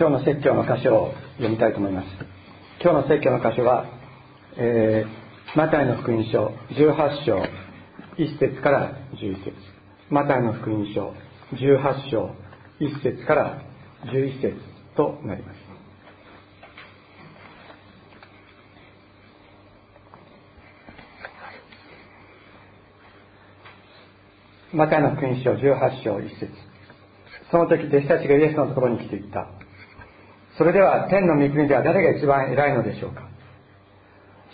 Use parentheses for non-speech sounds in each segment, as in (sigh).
今日の説教の箇所を読みたいと思います。今日の説教の箇所は、えー、マタイの福音書18章1節から11節。マタイの福音書18章1節から11節となります。マタイの福音書18章1節。その時弟子たちがイエスのところに来ていった。それでは天の御国では誰が一番偉いのでしょうか？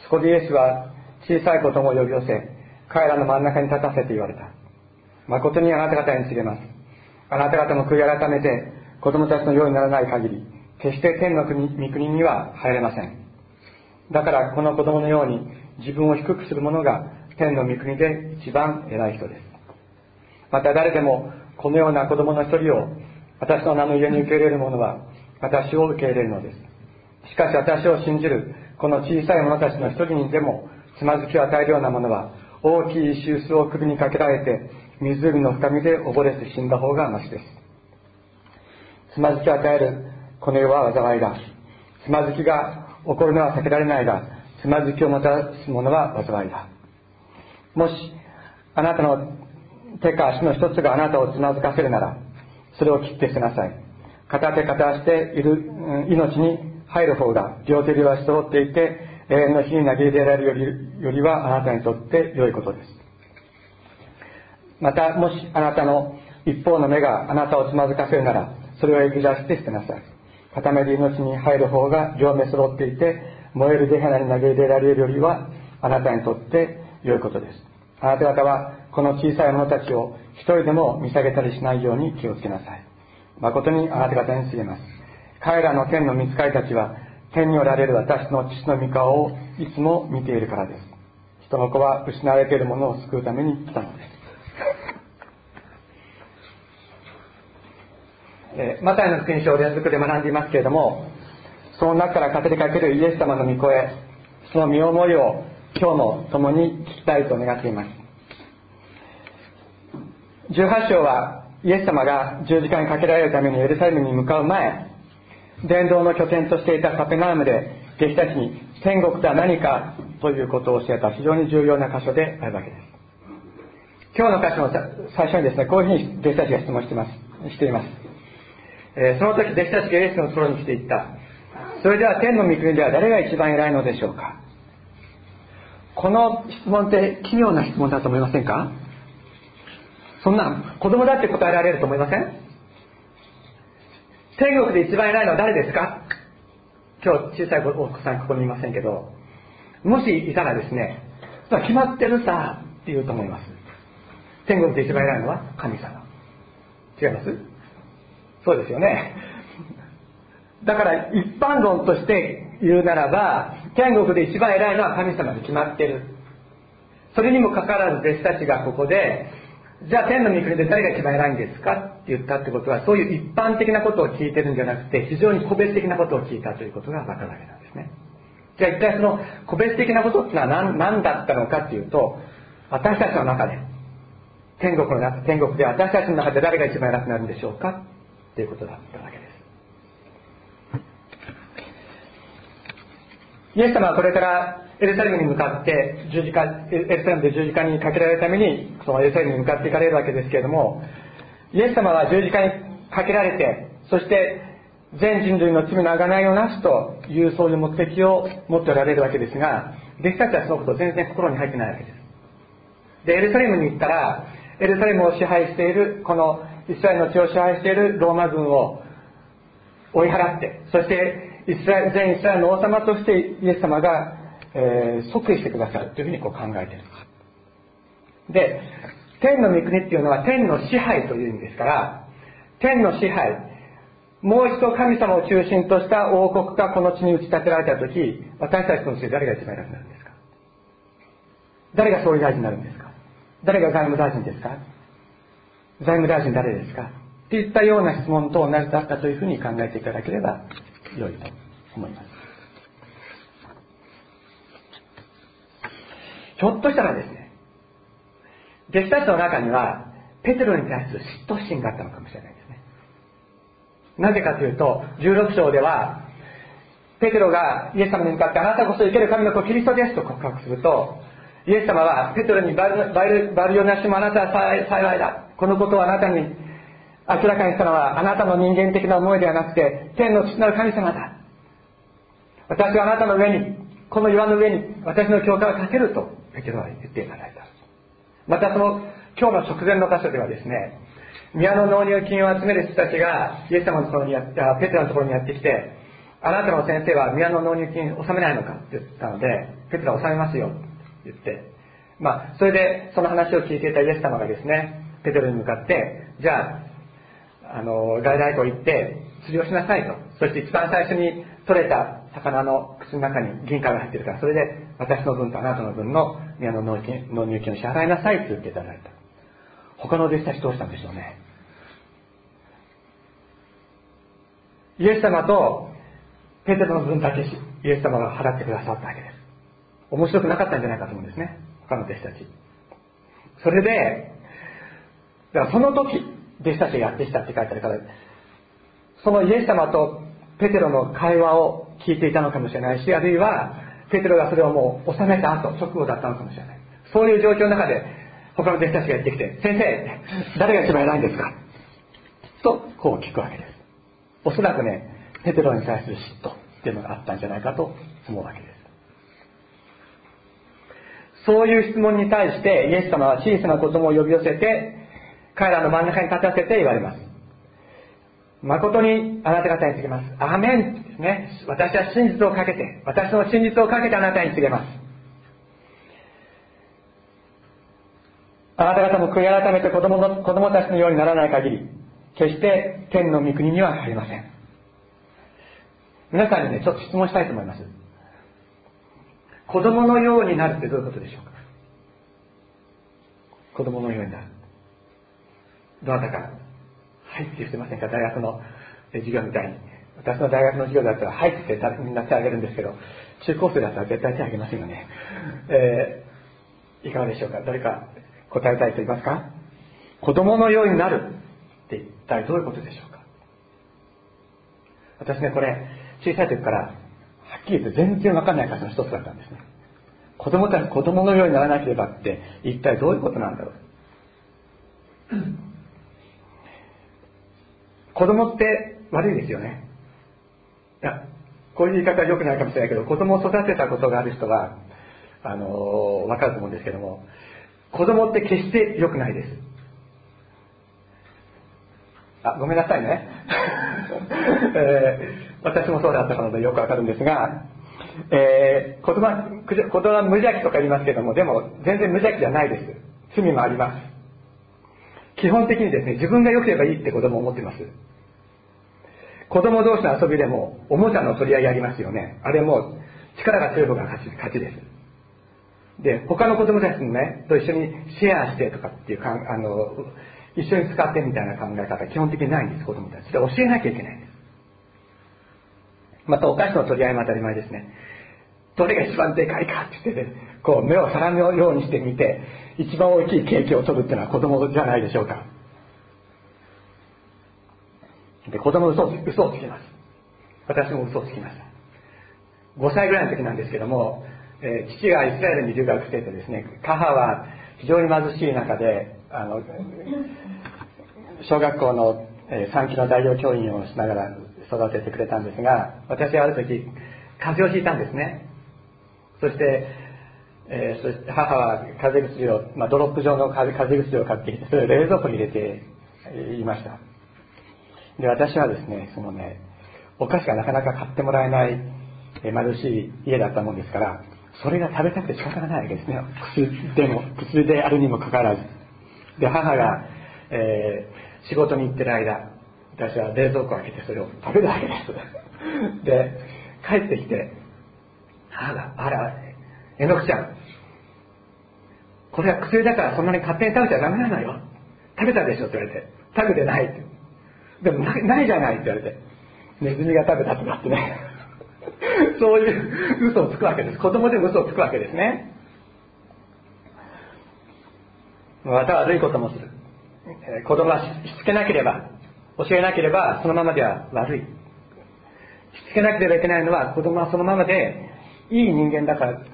そこでイエスは小さい子供を呼び寄せ彼らの真ん中に立たせて言われた。誠にあなた方に告げます。あなた方も悔い改めて子供たちのようにならない限り決して天の国御国には入れません。だからこの子供のように自分を低くする者が天の御国で一番偉い人です。また誰でもこのような子供の一人を私の名の家に受け入れる者は私を受け入れるのです。しかし私を信じるこの小さい者たちの一人にでもつまずきを与えるようなものは大きい石臼を首にかけられて湖の深みで溺れて死んだ方がましです。つまずきを与えるこの世は災いだ。つまずきが起こるのは避けられないがつまずきをもたらすものは災いだ。もしあなたの手か足の一つがあなたをつまずかせるならそれを切って捨てなさい。片手片足でいる命に入る方が両手両足揃っていて永遠の火に投げ入れられるよりよりはあなたにとって良いことです。またもしあなたの一方の目があなたをつまずかせるならそれをえぐり出して捨てなさい。片目で命に入る方が両目揃っていて燃えるゲヘナに投げ入れられるよりはあなたにとって良いことです。あなた方はこの小さい者たちを一人でも見下げたりしないように気をつけなさい。誠にあなた方に告げます。彼らの天の御使いたちは天におられる私の父の御顔をいつも見ているからです。人の子は失われているものを救うために来たのです。えマタイの福音書を連続で学んでいますけれどもその中から語りかけるイエス様の御声その身思いを今日も共に聞きたいと願っています。18章はイエス様が十字架にかけられるためにエルサレムに向かう前伝道の拠点としていたカペナームで弟子たちに天国とは何かということを教えた非常に重要な箇所であるわけです。今日の箇所の最初にですねこういうふうに弟子たちが質問してますしています、え、その時弟子たちがイエスのところに来ていった。それでは天の御国では誰が一番偉いのでしょうか。この質問って奇妙な質問だと思いませんか。そんな子供だって答えられると思いません？天国で一番偉いのは誰ですか？今日小さいお子さんここにいませんけど。もしいたらですね決まってるさって言うと思います。天国で一番偉いのは神様。違います？そうですよね。だから一般論として言うならば天国で一番偉いのは神様に決まってる。それにもかかわらず弟子たちがここでじゃあ天の御国で誰が一番偉いんですかって言ったってことはそういう一般的なことを聞いてるんじゃなくて非常に個別的なことを聞いたということが分かるわけなんですね。じゃあ一体その個別的なことってのは何何だったのかっていうと私たちの中で天国の中天国で私たちの中で誰が一番偉くなるんでしょうかっていうことだったわけです。イエス様はこれからエルサレムに向かって十字架エルサレムで十字架にかけられるためにそのエルサレムに向かっていかれるわけですけれどもイエス様は十字架にかけられてそして全人類の罪の贖いをなすというそういう目的を持っておられるわけですが弟子たちはそのこと全然心に入ってないわけです。でエルサレムに行ったらエルサレムを支配しているこのイスラエルの地を支配しているローマ軍を追い払ってそしてイスラ全イスラエルの王様としてイエス様がえー、即位してくださるというふうにこう考えている。で天の御国っていうのは天の支配という意味ですから天の支配もう一度神様を中心とした王国がこの地に打ち立てられた時私たちのうち誰が一番偉くなるんですか？誰が総理大臣になるんですか？誰が外務大臣ですか？財務大臣誰ですか？っていったような質問と同じだったというふうに考えていただければ良いと思います。ひょっとしたらですね、弟子たちの中には、ペテロに対する嫉妬心があったのかもしれないですね。なぜかというと16章ではペテロがイエス様に向かってあなたこそ生ける神の子キリストですと告白するとイエス様はペテロにバルバルバルヨナシもあなたは幸いだこのことをあなたに明らかにしたのはあなたの人間的な思いではなくて天の父なる神様だ私はあなたの上にこの岩の上に私の教会を建てるとペテロは言っていただいたまたその今日の直前の箇所ではですね宮の納入金を集める人たちがイエス様のところにやペテロのところにやってきてあなたの先生は宮の納入金納めないのかって言ったのでペテロは納めますよって言って。まあそれでその話を聞いていたイエス様がですねペテロに向かってじゃああの外来湖行って釣りをしなさいと。そして一番最初に取れた魚の口の中に銀貨が入ってるからそれで私の分とあなたの分の宮の納入金を支払いなさいって言っていただいた。他の弟子たちどうしたんでしょうね。イエス様とペテロの分だけイエス様が払ってくださったわけです。面白くなかったんじゃないかと思うんですね。他の弟子たち。それでだからその時弟子たちがやってきたって書いてあるからそのイエス様とペテロの会話を聞いていたのかもしれないしあるいはペテロがそれをもう収めた後直後だったのかもしれない。そういう状況の中で他の弟子たちがやってきて「先生誰が一番偉いんですか?」とこう聞くわけです。おそらくねペテロに対する嫉妬っていうのがあったんじゃないかと思うわけです。そういう質問に対してイエス様は小さな子供を呼び寄せて彼らの真ん中に立たせて言われます。誠にあなた方に告げます。アメンですね。私は真実をかけて、私の真実をかけてあなたに告げます。あなた方も悔い改めて子供の子供たちのようにならない限り、決して天の御国には入りません。皆さんにね、ちょっと質問したいと思います。子供のようになるってどういうことでしょうか？子供のようになる。どなたかはいって言ってませんか？大学の授業みたいに。私の大学の授業だったら、はいってみんな手挙げるんですけど、中高生だったら絶対手挙げませんよね。えー、いかがでしょうか？誰か答えたい人いますか？子供のようになるって一体どういうことでしょうか？私ね、これ、小さい時から、はっきり言って全然わかんない箇所の一つだったんですね。子供たち子供のようにならなければって一体どういうことなんだろう？子供って悪いですよね。いや、こういう言い方は良くないかもしれないけど、子供を育てたことがある人は、あのー、わかると思うんですけども、子供って決して良くないです。あ、ごめんなさいね。(laughs) えー、私もそうだったのでよくわかるんですが、えー、子供は、子供は無邪気とか言いますけども、でも全然無邪気じゃないです。罪もあります。基本的にですね、自分が良ければいいって子供を思ってます。子供同士の遊びでも、おもちゃの取り合いありますよね。あれも、力が強い方が勝ち勝ちです。で、他の子供たちのね、と一緒にシェアしてとかっていうかん、あの、一緒に使ってみたいな考え方、基本的にないんです、子供たち。で、教えなきゃいけないんです。また、お菓子の取り合いも当たり前ですね。どれが一番でかいかって言って、ね、こう、目を皿のようにしてみて、一番大きいケーキを取るっていうのは子供じゃないでしょうか。で、子供嘘を嘘をつきます。私も嘘をつきました。5歳ぐらいの時なんですけども、えー、父がイスラエルに留学しててですね、母は非常に貧しい中で、あの、小学校の、え、3期の代表教員をしながら育ててくれたんですが、私はある時、風邪をひいたんですね。そして、えー、そして母は風邪薬を、まあ、ドロップ状の風邪薬を買ってきて、それを冷蔵庫に入れていました。で、私はですね、そのね、お菓子がなかなか買ってもらえない、え貧しい家だったもんですから、それが食べたくて仕方がないわけですね。薬でも、薬であるにもかかわらず。で、母が、えー、仕事に行ってる間、私は冷蔵庫を開けてそれを食べるわけです。で、帰ってきて、母が、あら、えのくちゃん、これは薬だからそんなに勝手に食べちゃダメなのよ。食べたでしょって言われて、食べてないって。でもないじゃないって言われて、ネズミが食べたとかってね。(laughs) そういう嘘をつくわけです。子供でも嘘をつくわけですね。また悪いこともする。子供はしつけなければ、教えなければそのままでは悪いしつけなければいけないのは子供はそのままでいい人間だから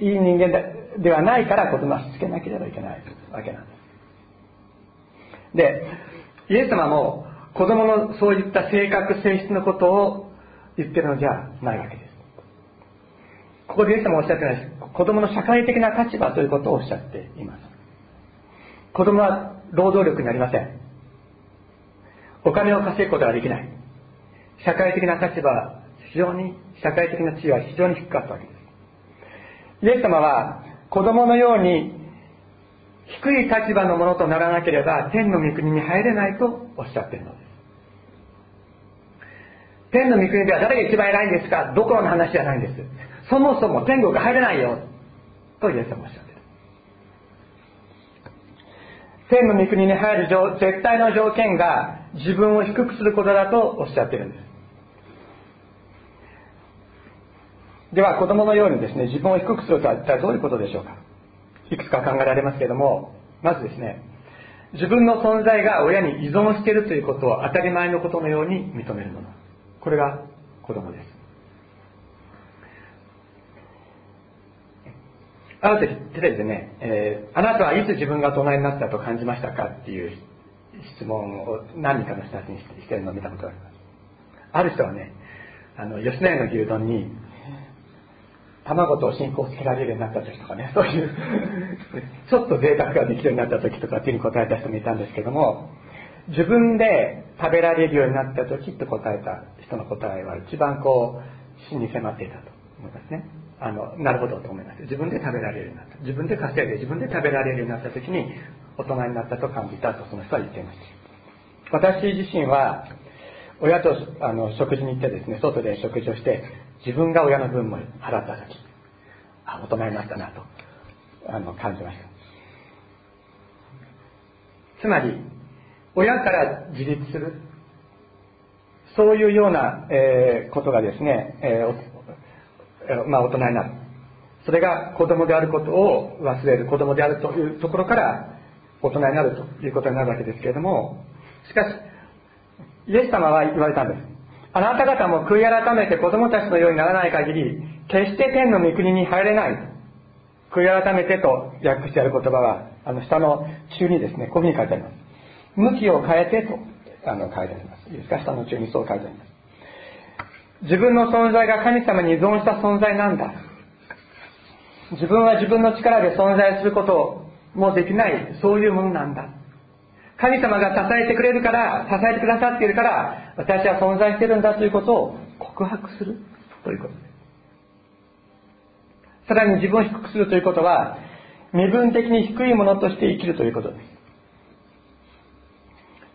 いい人間だではないから子供はしつけなければいけないわけなんです。でイエス様も子供のそういった性格性質のことを言ってるのじゃないわけです。ここでイエス様おっしゃってない子供の社会的な立場ということをおっしゃっています。子供は労働力になりません。お金を稼ぐことができない。社会的な立場非常に社会的な地位は非常に低かったわけです。イエス様は子供のように低い立場のものとならなければ天の御国に入れないとおっしゃっているのです。天の御国では誰が一番偉いんですか？どころの話じゃないんです。そもそも天国入れないよ。とイエス様おっしゃっている。天の御国に入る絶対の条件が自分を低くすることだとおっしゃっているんです。では子供のようにですね自分を低くするとは一体どういうことでしょうか。いくつか考えられますけれどもまずですね自分の存在が親に依存しているということを当たり前のことのように認めるもの。これが子供です。ある時テレビでね、えー、あなたはいつ自分が大人になったと感じましたかっていう質問を何人かの人たちにしてるのを見たことがあります。ある人はねあの吉野家の牛丼に卵と信仰をつけられるようになった時とかね (laughs) そういうちょっと贅沢ができるようになった時とかっていうに答えた人もいたんですけども自分で食べられるようになった時って答えた人の答えは一番こう死に迫っていたと思いますね。あのなるほどと思います。自分で食べられるようになった。自分で稼いで自分で食べられるようになった時に大人になったと感じたとその人は言っていました。私自身は親とあの食事に行ってですね外で食事をして自分が親の分も払った時あ大人になったなと。あの感じました。つまり親から自立する。そういうような、えー、ことがですね、えー、まあ、大人になる。それが子供であることを忘れる。子供であるというところから大人になるということになるわけですけれどもしかしイエス様は言われたんです。あなた方も悔い改めて子供たちのようにならない限り決して天の御国に入れない。悔い改めてと訳してある言葉はあの下の中にですねこういうふうに書いてあります。向きを変えてとあの書いてあります。いいですか？下の中にそう書いてあります。自分の存在が神様に依存した存在なんだ。自分は自分の力で存在することもできない。そういうものなんだ。神様が支えてくれるから支えてくださっているから私は存在しているんだということを告白する。ということ。ですさらに自分を低くするということは身分的に低いものとして生きるということ。です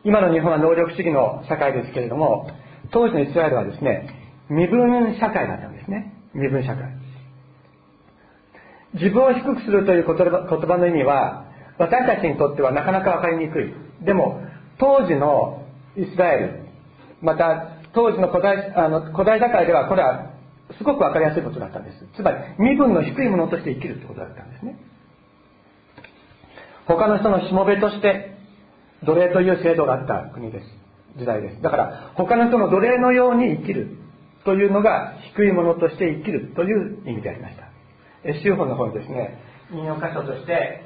今の日本は能力主義の社会ですけれども当時のイスラエルはですね身分社会だったんですね。身分社会。自分を低くするという言葉の意味は私たちにとってはなかなか分かりにくい。でも当時のイスラエルまた当時の古代あの古代社会ではこれはすごく分かりやすいことだったんです。つまり身分の低いものとして生きるってことだったんですね。他の人のしもべとして奴隷という制度があった国です。時代です。だから他の人の奴隷のように生きるというのが低いものとして生きるという意味でありました。修法の方にですね引用箇所として、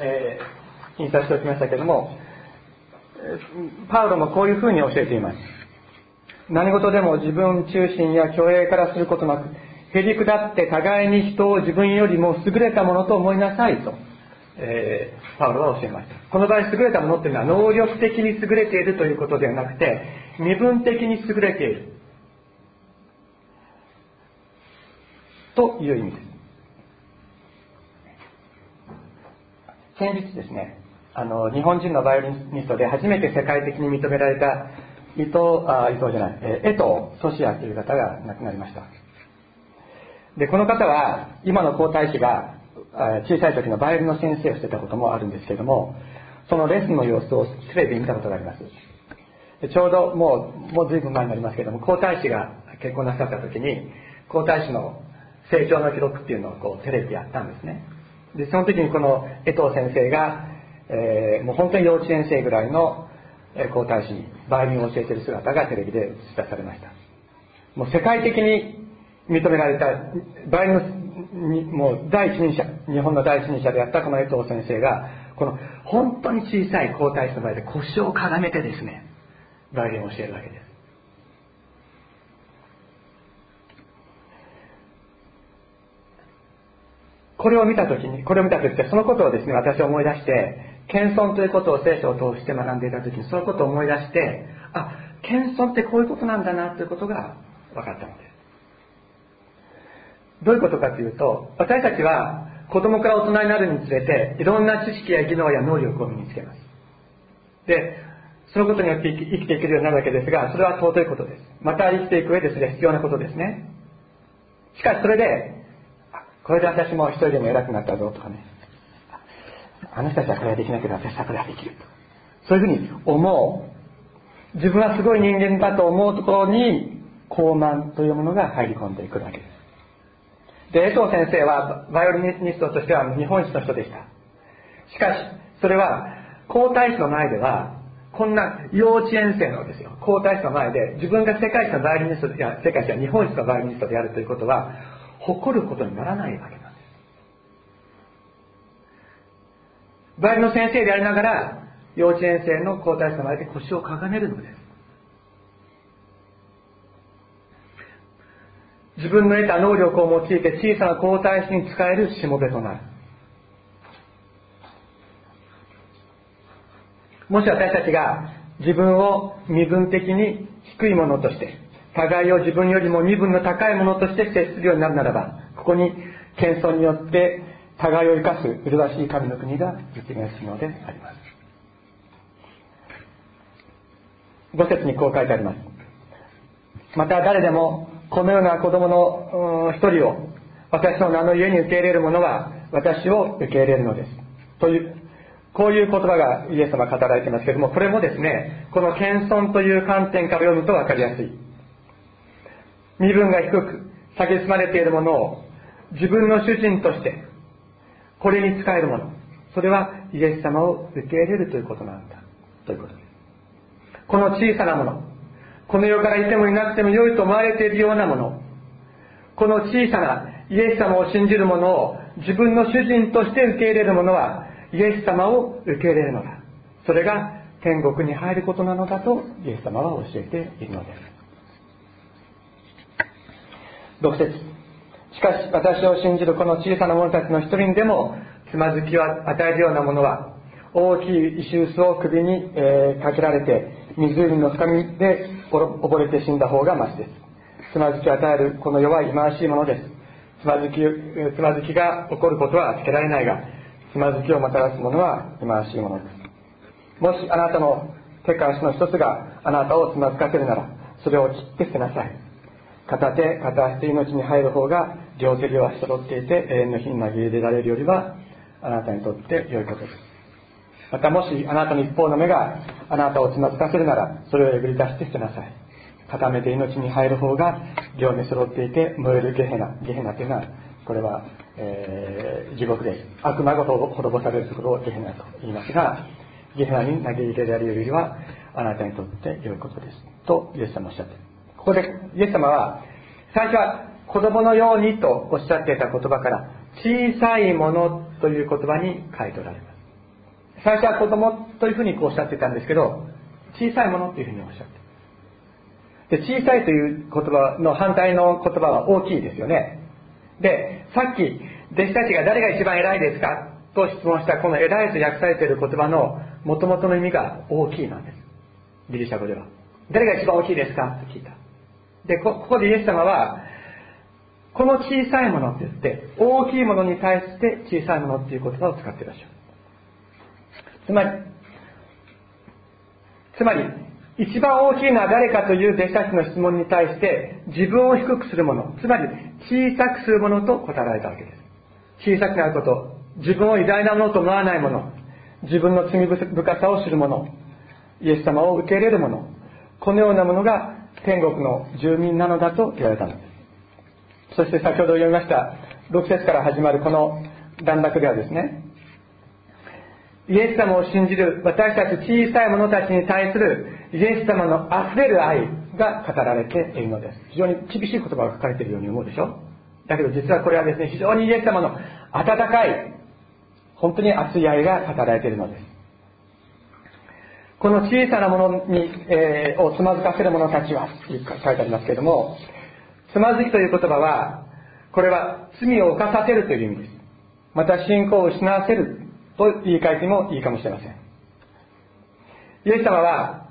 えー、印刷しておきましたけどもパウロもこういうふうに教えています。何事でも自分中心や虚栄からすることなくへり下って互いに人を自分よりも優れたものと思いなさいと、えー、パウロは教えました。この場合優れたものっていうのは能力的に優れているということではなくて身分的に優れている。という意味です。先日ですね。あの日本人のバイオリニストで初めて世界的に認められた伊藤あ伊藤じゃない、え江藤ソシアという方が亡くなりました。でこの方は今の皇太子が小さい時のバイオリンの先生をしてたこともあるんですけどもそのレッスンの様子をテレビで見たことがあります。ちょうどもうもう随分前になりますけども皇太子が結婚なさった時に皇太子の成長の記録っていうのをこうテレビでやったんですね。でその時にこの江藤先生が、えー、もう本当に幼稚園生ぐらいの皇太子にバイオリンを教えてる姿がテレビで映し出されました。もう世界的に認められたバイオリンのもう第一人者日本の第一人者であったこの江藤先生がこの本当に小さい皇太子の前で腰をかがめてですねバイオリンを教えるわけです。これを見たときに、これを見たときそのことをですね、私は思い出して、謙遜ということを聖書を通して学んでいたときに、そのことを思い出して、あ、謙遜ってこういうことなんだなということが分かったのです。どういうことかというと、私たちは子供から大人になるにつれて、いろんな知識や技能や能力を身につけます。で、そのことによって生きていけるようになるわけですが、それは尊いことです。また生きていく上でそれは必要なことですね。しかしそれで、これで私も一人でも偉くなったぞとかね。あの人たちはこれはできないけど私はこれはできると。そういうふうに思う。自分はすごい人間だと思うところに、高慢というものが入り込んでいくるわけです。で、江藤先生はバイオリニストとしては日本一の人でした。しかし、それは皇太子の前では、こんな幼稚園生のですよ、皇太子の前で自分が世界一のバイオリニスト、いや、世界一は日本一のバイオリニストであるということは、誇ることにならないわけなんです。バイオの先生でありながら、幼稚園生の皇太子の前で腰をかがめるのです。自分の得た能力を用いて小さな皇太子に使えるしもべとなる。もし私たちが自分を身分的に低いものとして互いを自分よりも身分の高いものとして接するようになるならば、ここに謙遜によって互いを生かす麗しい神の国が実現するのであります。五節にこう書いてあります。また誰でもこのような子供の一人を私の名の家に受け入れる者は私を受け入れるのです。という、こういう言葉がイエス様語られていますけれども、これもですね、この謙遜という観点から読むと分かりやすい。身分が低く、蔑まれているものを自分の主人として、これに使えるもの。それはイエス様を受け入れるということなんだ。ということです。この小さなもの。この世からいてもいなくても良いと思われているようなもの。この小さなイエス様を信じる者を自分の主人として受け入れる者はイエス様を受け入れるのだ。それが天国に入ることなのだとイエス様は教えているのです。6節。しかし私を信じるこの小さな者たちの一人にでもつまずきを与えるようなものは大きい石臼を首に、えー、かけられて湖の深みで溺れて死んだ方がましです。つまずきを与えるこの弱い忌まわしいものです。つまずきつまずきが起こることは避けられないがつまずきをもたらすものは忌まわしいものです。もしあなたの手か足の一つがあなたをつまずかせるならそれを切って捨てなさい。片手片足で命に入る方が両手両足揃っていて永遠の日に紛れられるよりはあなたにとって良いことです。またもしあなたの一方の目があなたをつまずかせるならそれをえぐり出して捨てなさい。片目で命に入る方が両目揃っていて燃えるゲヘナゲヘナというのはこれは、えー、地獄です悪魔が滅ぼされるところをゲヘナと言いますがゲヘナに投げ入れられるよりはあなたにとって良いことです。とイエス様おっしゃって。いるここでイエス様は最初は子供のようにとおっしゃっていた言葉から小さいものという言葉に変えておられます。最初は子供というふうにこうおっしゃっていたんですけど小さいものというふうにおっしゃって。で小さいという言葉の反対の言葉は大きいですよね。でさっき弟子たちが誰が一番偉いですか？と質問したこの偉いと訳されている言葉の元々の意味が大きいなんです。ギリシャ語では。誰が一番大きいですか？と聞いた。でここでイエス様はこの小さいものって言って大きいものに対して小さいものっていう言葉を使っていらっしゃる。つまりつまり一番大きいのは誰かという弟子たちの質問に対して自分を低くするもの。つまり小さくするものと答えられたわけです。小さくなること。自分を偉大なものと思わないもの。自分の罪深さを知るもの。イエス様を受け入れるもの。このようなものが天国の住民なのだと言われたのです。そして先ほど読みました6節から始まるこの段落ではですねイエス様を信じる私たち小さい者たちに対するイエス様の溢れる愛が語られているのです。非常に厳しい言葉が書かれているように思うでしょだけど実はこれはですね非常にイエス様の温かい本当に熱い愛が語られているのです。この小さなものに、えー、をつまずかせる者たちはと書いてありますけれどもつまずきという言葉はこれは罪を犯させるという意味です。また信仰を失わせると言い換えてもいいかもしれません。イエス様は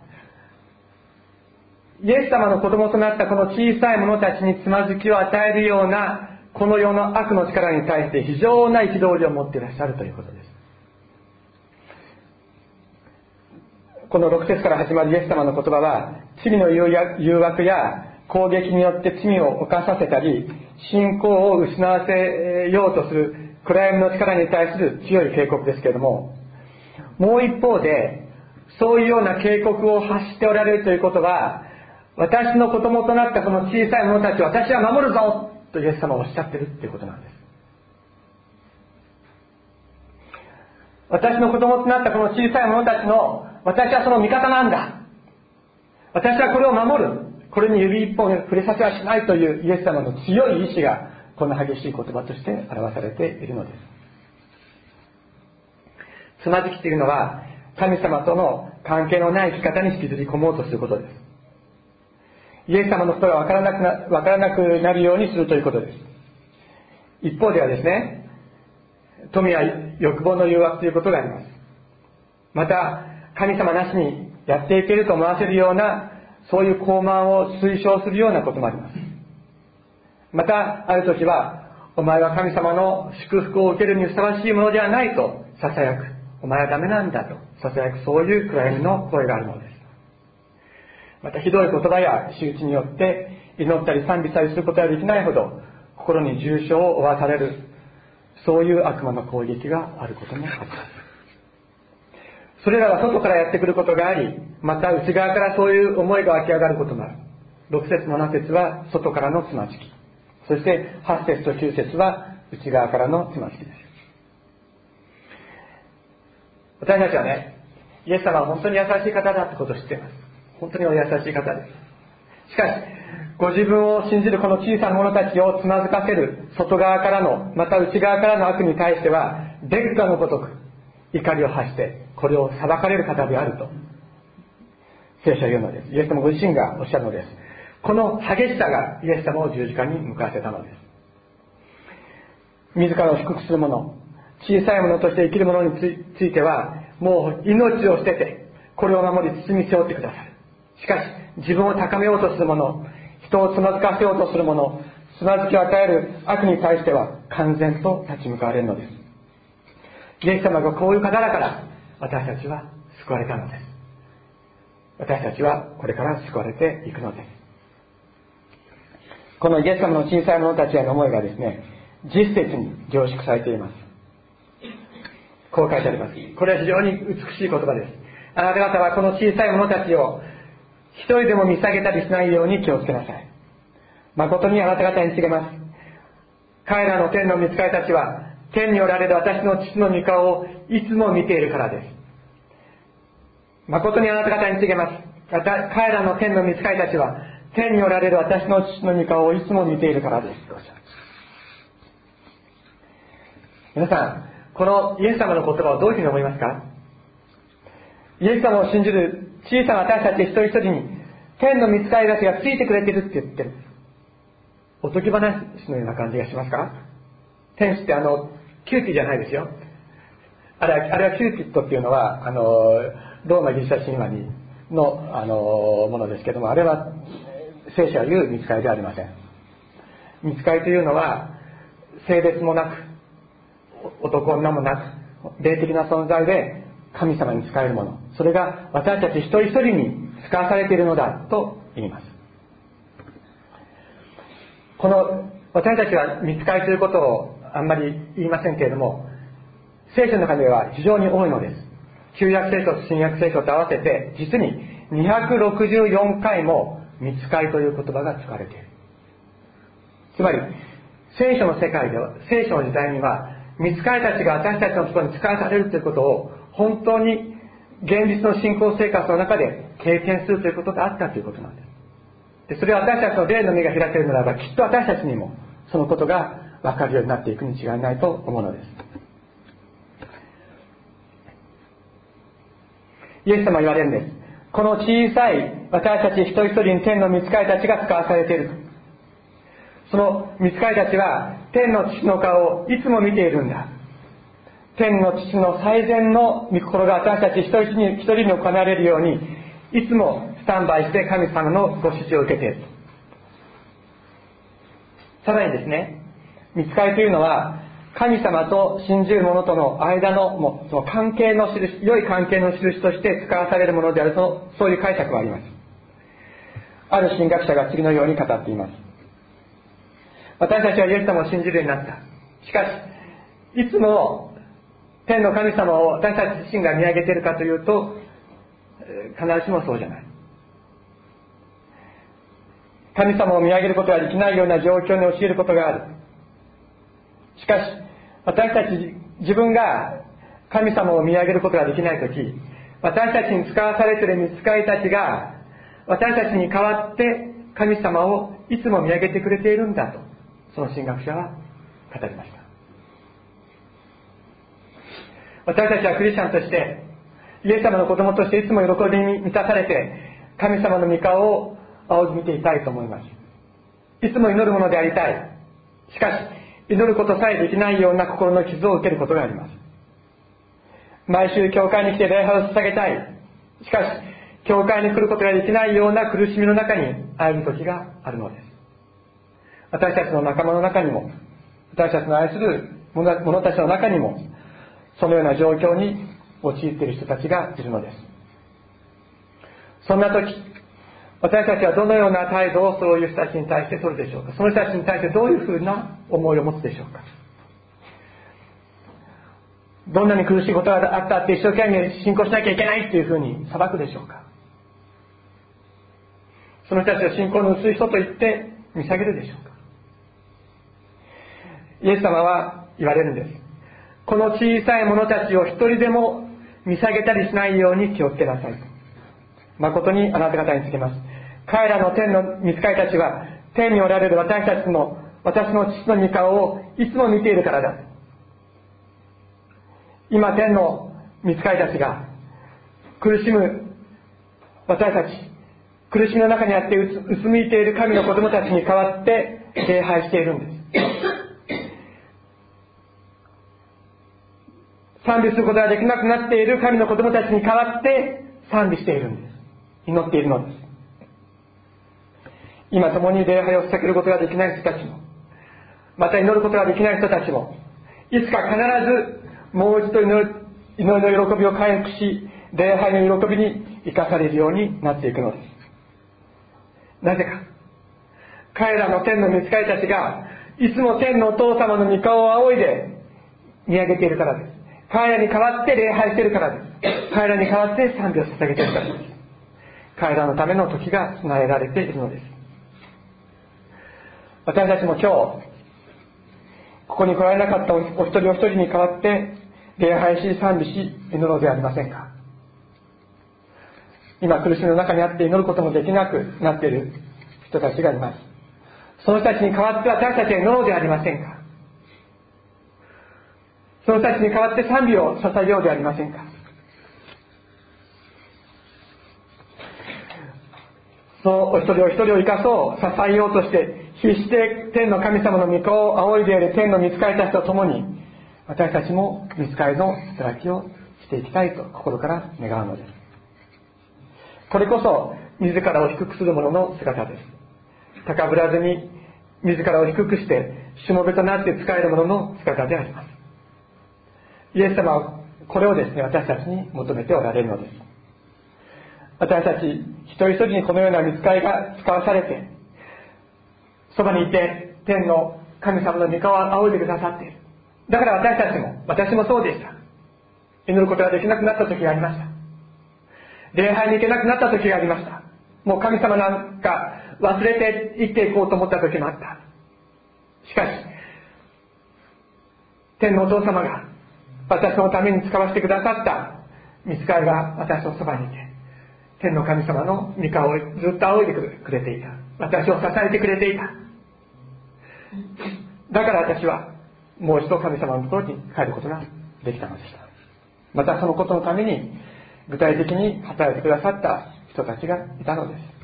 イエス様の子供となったこの小さい者たちにつまずきを与えるようなこの世の悪の力に対して非常な憤りを持っていらっしゃるということです。この6節から始まるイエス様の言葉は罪の誘惑や攻撃によって罪を犯させたり信仰を失わせようとする暗闇の力に対する強い警告ですけれどももう一方でそういうような警告を発しておられるということは私の子供となったこの小さい者たちを私は守るぞとイエス様はおっしゃってるっていうことなんです。私の子供となったこの小さい者たちの私はその味方なんだ。私はこれを守る。これに指一本触れさせはしないというイエス様の強い意志がこの激しい言葉として表されているのです。つまずきというのは神様との関係のない生き方に引きずり込もうとすることです。イエス様のことが分からなくな分からなくなるようにするということです。一方ではですね富や欲望の誘惑ということがあります。また神様なしにやっていけると思わせるようなそういう高慢を推奨するようなこともあります。またある時はお前は神様の祝福を受けるにふさわしいものではないとささやくお前はダメなんだとささやくそういう暗闇の声があるのです。またひどい言葉や仕打ちによって祈ったり賛美したりすることができないほど心に重傷を負わされるそういう悪魔の攻撃があることもあります。それらは外からやってくることがありまた内側からそういう思いが湧き上がることもある。6節7節は外からのつまずき。そして8節と9節は内側からのつまずきです。私たちはねイエス様は本当に優しい方だってことを知っています。本当にお優しい方です。しかしご自分を信じるこの小さな者たちをつまずかせる外側からのまた内側からの悪に対しては劣化のごとく怒りを発してこれを裁かれる方であると。聖書は言うのです。イエス様ご自身がおっしゃるのです。この激しさがイエス様を十字架に向かわせたのです。自らを低くする者小さいものとして生きる者についてはもう命を捨ててこれを守り包み背負ってくださる。しかし自分を高めようとする者人をつまずかせようとする者つまずきを与える悪に対しては完全と立ち向かわれるのです。イエス様がこういう方だから私たちは救われたのです。私たちはこれから救われていくのです。このイエス様の小さい者たちへの思いがですね実節に凝縮されています。こう書いてあります。これは非常に美しい言葉です。あなた方はこの小さい者たちを一人でも見下げたりしないように気をつけなさい。誠にあなた方に告げます。彼らの天の見つかりたちは天におられる私の父の御顔をいつも見ているからです。誠にあなた方に告げます。彼らの天の御使いたちは天におられる私の父の御顔をいつも見ているからです。皆さんこのイエス様の言葉をどういうふうに思いますか？イエス様を信じる小さな私たち一人一人に天の御使いたちがついてくれてるって言ってる。おとぎ話のような感じがしますか？天使ってあのキューピッドじゃないですよ。あれはあれはキューピッドっていうのはあのローマギリシャ神話にのあのものですけどもあれは聖書は言う見つかりではありません。見つかりというのは性別もなく男女もなく霊的な存在で神様に仕えるもの。それが私たち一人一人に遣わされているのだと言います。この私たちは見つかりということをあんまり言いませんけれども聖書の中では非常に多いのです。旧約聖書と新約聖書と合わせて実に264回も見つかりという言葉が使われている。つまり聖書の世界では聖書の時代には見つかりたちが私たちのところに使わされるということを本当に現実の信仰生活の中で経験するということがあったということなんです。でそれは私たちの霊の目が開けるならばきっと私たちにもそのことが分かるようになっていくに違いないと思うのです。イエス様は言われるんです。この小さい私たち一人一人に天の御使いたちが使わされている。その御使いたちは天の父の顔をいつも見ているんだ。天の父の最善の御心が私たち一人一人に行われるようにいつもスタンバイして神様のご指示を受けている。さらにですね見つかりというのは神様と信じる者との間のもその関係の印良い関係の印として使わされるものであるとそういう解釈はあります。ある神学者が次のように語っています。私たちはイエス様を信じるようになった。しかしいつも天の神様を私たち自身が見上げているかというと必ずしもそうじゃない。神様を見上げることができないような状況に陥ることがある。しかし私たち自分が神様を見上げることができない時私たちに使わされている見つかりたちが私たちに代わって神様をいつも見上げてくれているんだとその神学者は語りました。私たちはクリスチャンとしてイエス様の子供としていつも喜びに満たされて神様の御顔を仰ぎ見ていたいと思います。いつも祈るものでありたい。しかし祈ることさえできないような心の傷を受けることがあります。毎週教会に来て礼拝を捧げたい。しかし教会に来ることができないような苦しみの中に歩む時があるのです。私たちの仲間の中にも私たちの愛する者たちの中にもそのような状況に陥っている人たちがいるのです。そんな時私たちはどのような態度をそういう人たちに対して取るでしょうか？その人たちに対してどういうふうな思いを持つでしょうか？どんなに苦しいことがあったって一生懸命信仰しなきゃいけないっていうふうに裁くでしょうか？その人たちを信仰の薄い人と言って見下げるでしょうか？イエス様は言われるんです。この小さい者たちを一人でも見下げたりしないように気をつけなさい誠にあなた方につけます。彼らの天の見つかりたちは天におられる私たちの私の父の御顔をいつも見ているからだ。今天の見つかりたちが苦しむ私たち苦しみの中にあってうつむいている神の子供たちに代わって礼拝しているんです。賛美することができなくなっている神の子供たちに代わって賛美しているんです。祈っているのです。今共に礼拝を捧げることができない人たちもまた祈ることができない人たちもいつか必ずもう一度祈る祈りの喜びを回復し礼拝の喜びに生かされるようになっていくのです。なぜか彼らの天の見つかりたちがいつも天のお父様の御顔を仰いで見上げているからです。彼らに代わって礼拝しているからです。彼らに代わって賛美を捧げているからです。彼らのための時が備えられているのです。私たちも今日ここに来られなかったお一人お一人に代わって礼拝し賛美し祈ろうではありませんか？今苦しみの中にあって祈ることもできなくなっている人たちがいます。その人たちに代わって私たちは祈ろうではありませんか？その人たちに代わって賛美を捧げようではありませんかそそのお一人お一人を生かそう支えようとして必死で天の神様の御顔を仰いでいる天の御使いたちと共に私たちも御使いの働きをしていきたいと心から願うのです。これこそ自らを低くする者の姿です。高ぶらずに自らを低くしてしもべとなって仕える者の姿であります。イエス様はこれをですね私たちに求めておられるのです。私たち一人一人にこのような見つかりが使わされてそばにいて天の神様の御顔を仰いでくださっているだから私たちも私もそうでした。祈ることができなくなった時がありました。礼拝に行けなくなった時がありました。もう神様なんか忘れて生きていこうと思った時もあった。しかし天のお父様が私のために使わせてくださった見つかりが私のそばにいて天の神様の御顔をずっと仰いでくれていた。私を支えてくれていた。だから私はもう一度神様のところに帰ることができたのでした。またそのことのために具体的に働いてくださった人たちがいたのです。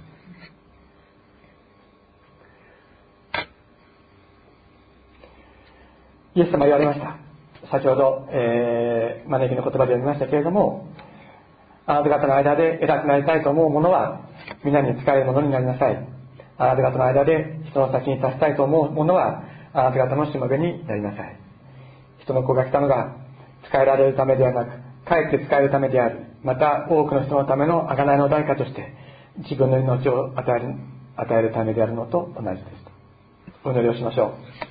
イエス様言われました。先ほど、えー、招きの言葉で読みましたけれどもあなた方の間で偉くなりたいと思う者は皆に使えるものになりなさい。あなた方の間で人の先に立ちたいと思う者はあなた方のしもべになりなさい。人の子が来たのが使えられるためではなくかえって使えるためである。また多くの人のための贖いの代価として自分の命を与える与えるためであるのと同じです。お祈りをしましょう。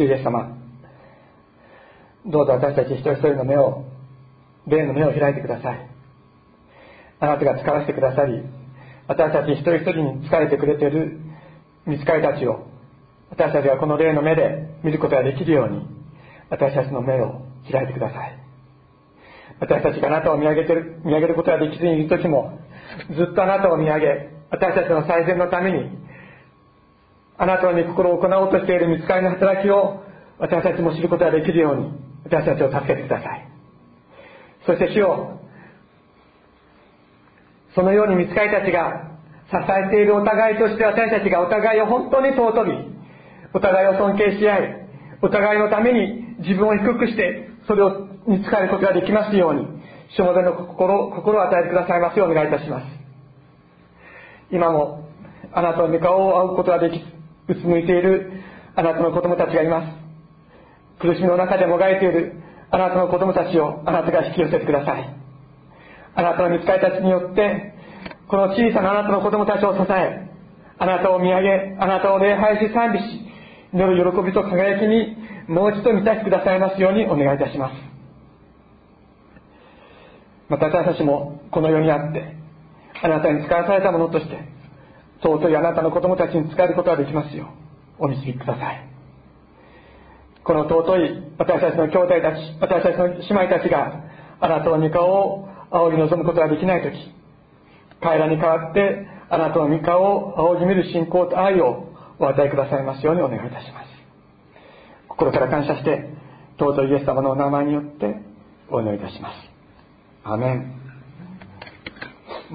主イエス様。どうぞ私たち一人一人の目を霊の目を開いてください。あなたが使わせてくださり私たち一人一人に仕えてくれている見つかりたちを私たちがこの霊の目で見ることができるように私たちの目を開いてください。私たちがあなたを見上げてる見上げることができずにいる時もずっとあなたを見上げ私たちの最善のためにあなたに心を行おうとしている見つかりの働きを私たちも知ることができるように私たちを助けてください。そして主よそのように見つかりたちが支えているお互いとして私たちがお互いを本当に尊びお互いを尊敬し合いお互いのために自分を低くしてそれをに使えることができますように主のの心心を与えてくださいますようお願いいたします。今もあなたの御顔を会うことができずうつむいているあなたの子供たちがいます。苦しみの中でもがいているあなたの子供たちをあなたが引き寄せてください。あなたの見つかりたちによってこの小さなあなたの子供たちを支えあなたを見上げあなたを礼拝し賛美し祈る喜びと輝きにもう一度満たしてくださいますようにお願いいたします。また私たちもこの世にあってあなたに使わされたものとして尊いあなたの子供たちに使えることができますよ。うお導きください。この尊い私たちの兄弟たち私たちの姉妹たちがあなたの御顔を仰ぎ望むことができない時彼らに代わってあなたの御顔を仰ぎ見る信仰と愛をお与えくださいますようにお願いいたします。心から感謝して尊いイエス様のお名前によってお祈りいたします。アメン。